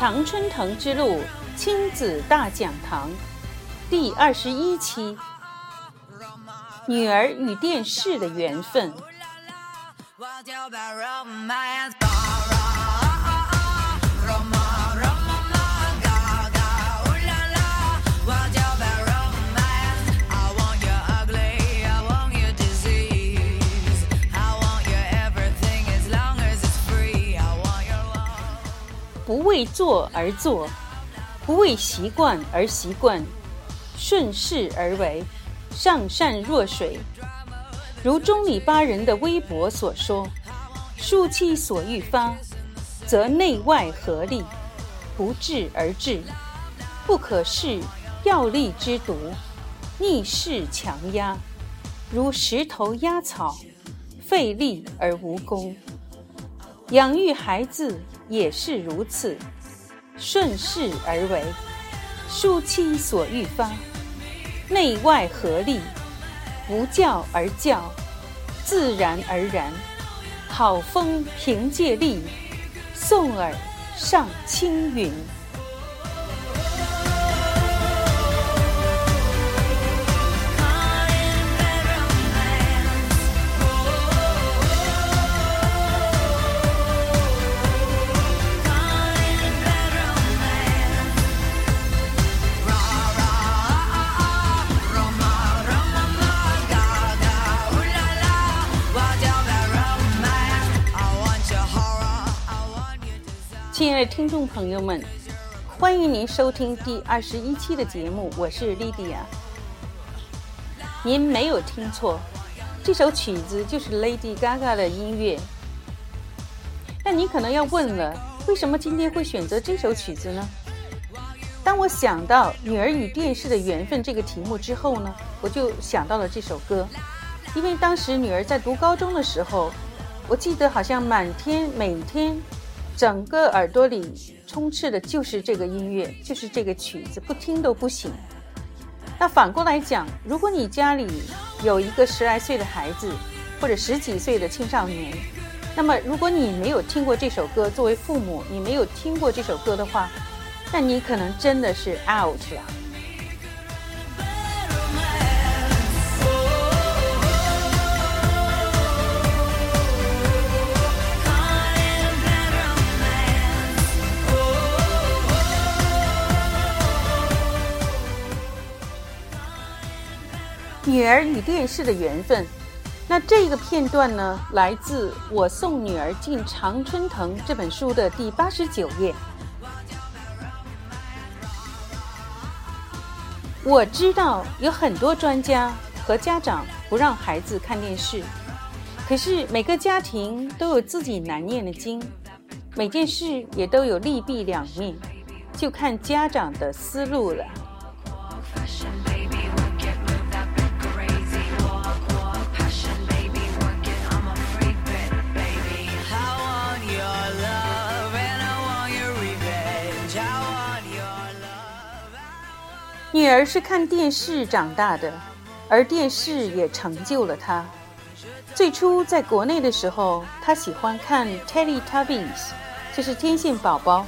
常春藤之路亲子大讲堂第二十一期：女儿与电视的缘分。为做而做，不为习惯而习惯，顺势而为，上善若水。如中里巴人的微博所说：“庶气所欲发，则内外合力，不治而治，不可视药力之毒，逆势强压，如石头压草，费力而无功。养育孩子。”也是如此，顺势而为，庶气所欲发，内外合力，不教而教，自然而然，好风凭借力，送尔上青云。亲爱的听众朋友们，欢迎您收听第二十一期的节目，我是莉迪亚。您没有听错，这首曲子就是 Lady Gaga 的音乐。但你可能要问了，为什么今天会选择这首曲子呢？当我想到“女儿与电视的缘分”这个题目之后呢，我就想到了这首歌，因为当时女儿在读高中的时候，我记得好像满天每天。整个耳朵里充斥的就是这个音乐，就是这个曲子，不听都不行。那反过来讲，如果你家里有一个十来岁的孩子，或者十几岁的青少年，那么如果你没有听过这首歌，作为父母你没有听过这首歌的话，那你可能真的是 out 了。女儿与电视的缘分，那这个片段呢，来自《我送女儿进常春藤》这本书的第八十九页。我知道有很多专家和家长不让孩子看电视，可是每个家庭都有自己难念的经，每件事也都有利弊两面，就看家长的思路了。女儿是看电视长大的，而电视也成就了她。最初在国内的时候，她喜欢看 Teletubbies，就是天线宝宝。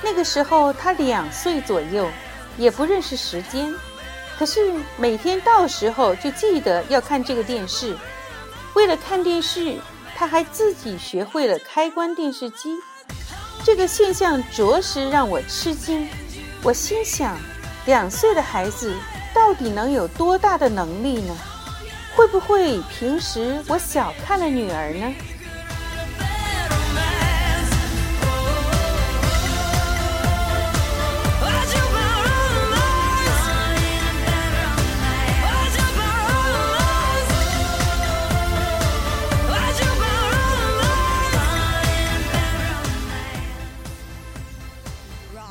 那个时候她两岁左右，也不认识时间，可是每天到时候就记得要看这个电视。为了看电视，她还自己学会了开关电视机。这个现象着实让我吃惊。我心想。两岁的孩子到底能有多大的能力呢？会不会平时我小看了女儿呢？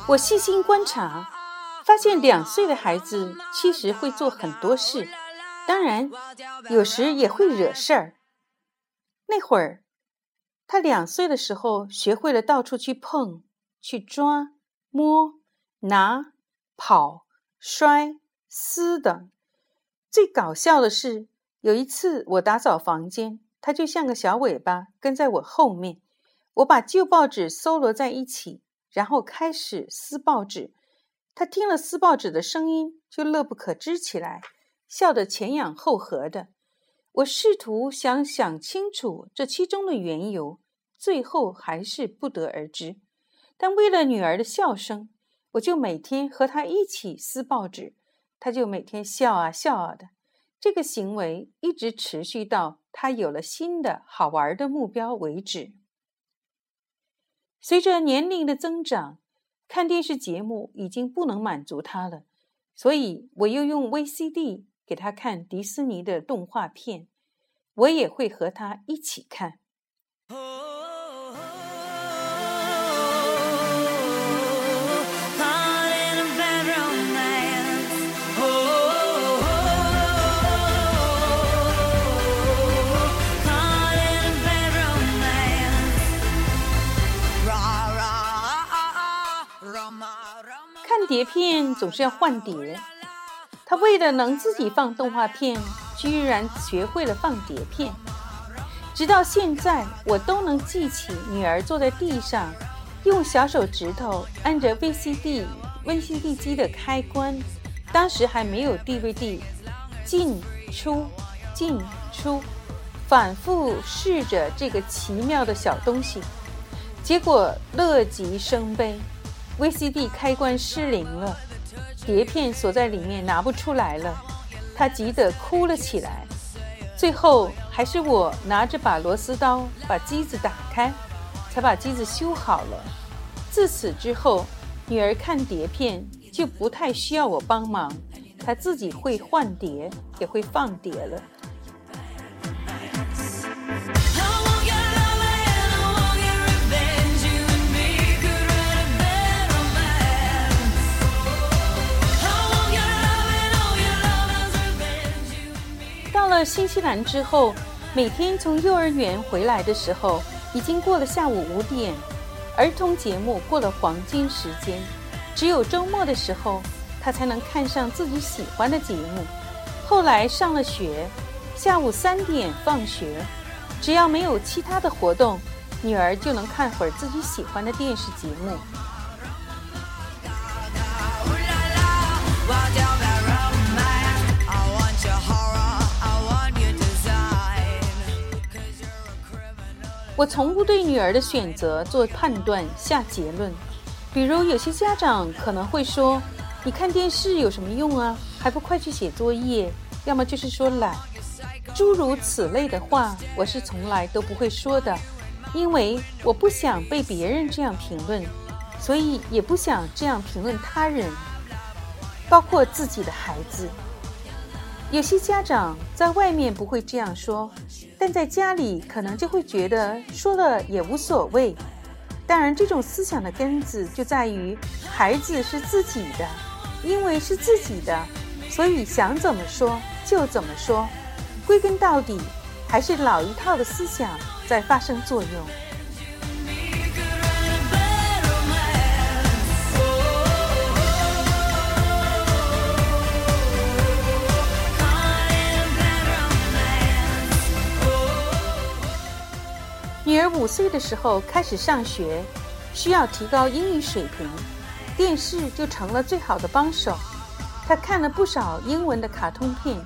我细心观察。发现两岁的孩子其实会做很多事，当然有时也会惹事儿。那会儿，他两岁的时候学会了到处去碰、去抓、摸、拿、跑、摔、撕等。最搞笑的是，有一次我打扫房间，他就像个小尾巴跟在我后面。我把旧报纸搜罗在一起，然后开始撕报纸。他听了撕报纸的声音，就乐不可支起来，笑得前仰后合的。我试图想想清楚这其中的缘由，最后还是不得而知。但为了女儿的笑声，我就每天和她一起撕报纸，她就每天笑啊笑啊的。这个行为一直持续到她有了新的好玩的目标为止。随着年龄的增长，看电视节目已经不能满足他了，所以我又用 VCD 给他看迪士尼的动画片，我也会和他一起看。碟片总是要换碟，他为了能自己放动画片，居然学会了放碟片。直到现在，我都能记起女儿坐在地上，用小手指头按着 VCD VCD 机的开关，当时还没有 DVD，进出进出，反复试着这个奇妙的小东西，结果乐极生悲。VCD 开关失灵了，碟片锁在里面拿不出来了，他急得哭了起来。最后还是我拿着把螺丝刀把机子打开，才把机子修好了。自此之后，女儿看碟片就不太需要我帮忙，她自己会换碟，也会放碟了。新西兰之后，每天从幼儿园回来的时候，已经过了下午五点，儿童节目过了黄金时间，只有周末的时候，他才能看上自己喜欢的节目。后来上了学，下午三点放学，只要没有其他的活动，女儿就能看会儿自己喜欢的电视节目。我从不对女儿的选择做判断、下结论。比如，有些家长可能会说：“你看电视有什么用啊？还不快去写作业？要么就是说懒。”诸如此类的话，我是从来都不会说的，因为我不想被别人这样评论，所以也不想这样评论他人，包括自己的孩子。有些家长在外面不会这样说，但在家里可能就会觉得说了也无所谓。当然，这种思想的根子就在于孩子是自己的，因为是自己的，所以想怎么说就怎么说。归根到底，还是老一套的思想在发生作用。女儿五岁的时候开始上学，需要提高英语水平，电视就成了最好的帮手。她看了不少英文的卡通片，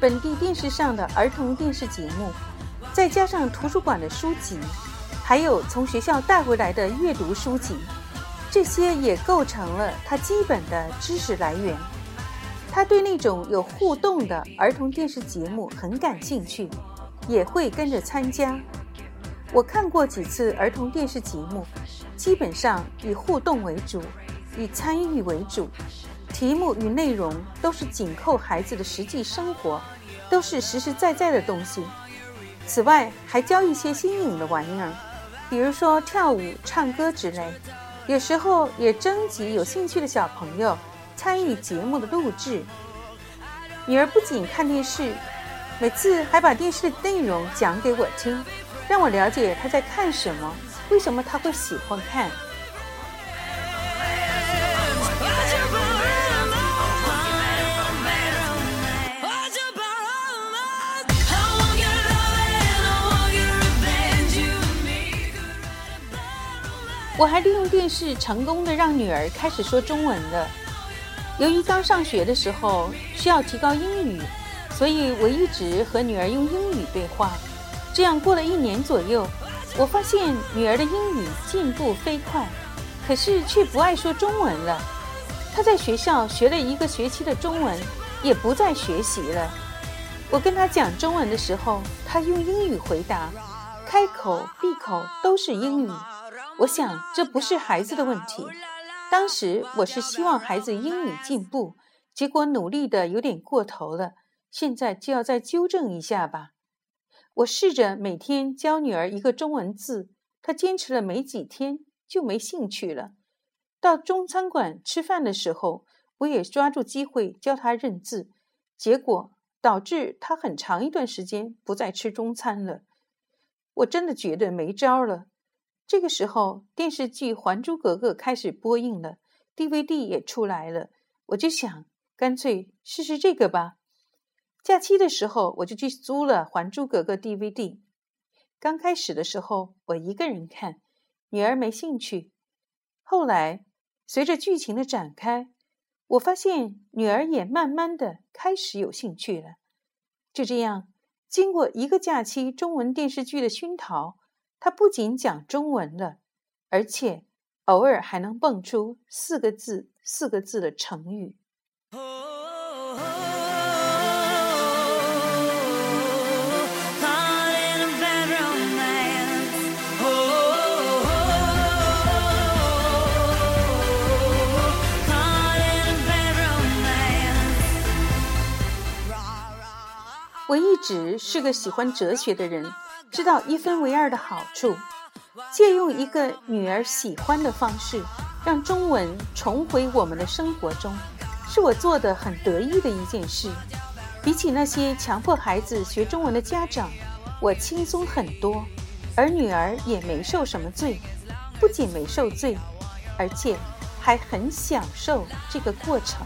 本地电视上的儿童电视节目，再加上图书馆的书籍，还有从学校带回来的阅读书籍，这些也构成了她基本的知识来源。她对那种有互动的儿童电视节目很感兴趣，也会跟着参加。我看过几次儿童电视节目，基本上以互动为主，以参与为主，题目与内容都是紧扣孩子的实际生活，都是实实在在的东西。此外，还教一些新颖的玩意儿，比如说跳舞、唱歌之类。有时候也征集有兴趣的小朋友参与节目的录制。女儿不仅看电视，每次还把电视的内容讲给我听。让我了解他在看什么，为什么他会喜欢看。我还利用电视成功的让女儿开始说中文了。由于刚上学的时候需要提高英语，所以我一直和女儿用英语对话。这样过了一年左右，我发现女儿的英语进步飞快，可是却不爱说中文了。她在学校学了一个学期的中文，也不再学习了。我跟她讲中文的时候，她用英语回答，开口闭口都是英语。我想这不是孩子的问题。当时我是希望孩子英语进步，结果努力的有点过头了。现在就要再纠正一下吧。我试着每天教女儿一个中文字，她坚持了没几天就没兴趣了。到中餐馆吃饭的时候，我也抓住机会教她认字，结果导致她很长一段时间不再吃中餐了。我真的觉得没招了。这个时候，电视剧《还珠格格》开始播映了，DVD 也出来了，我就想干脆试试这个吧。假期的时候，我就去租了《还珠格格》DVD。刚开始的时候，我一个人看，女儿没兴趣。后来，随着剧情的展开，我发现女儿也慢慢的开始有兴趣了。就这样，经过一个假期中文电视剧的熏陶，她不仅讲中文了，而且偶尔还能蹦出四个字、四个字的成语。我一直是个喜欢哲学的人，知道一分为二的好处。借用一个女儿喜欢的方式，让中文重回我们的生活中，是我做的很得意的一件事。比起那些强迫孩子学中文的家长，我轻松很多，而女儿也没受什么罪。不仅没受罪，而且还很享受这个过程。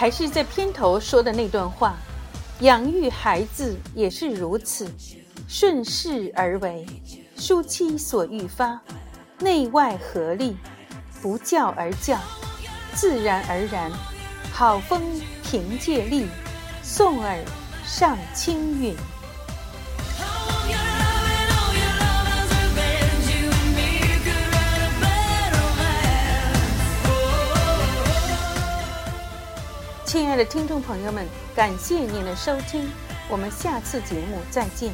还是在片头说的那段话，养育孩子也是如此，顺势而为，舒妻所欲发，内外合力，不教而教，自然而然，好风凭借力，送儿上青云。亲爱的听众朋友们，感谢您的收听，我们下次节目再见。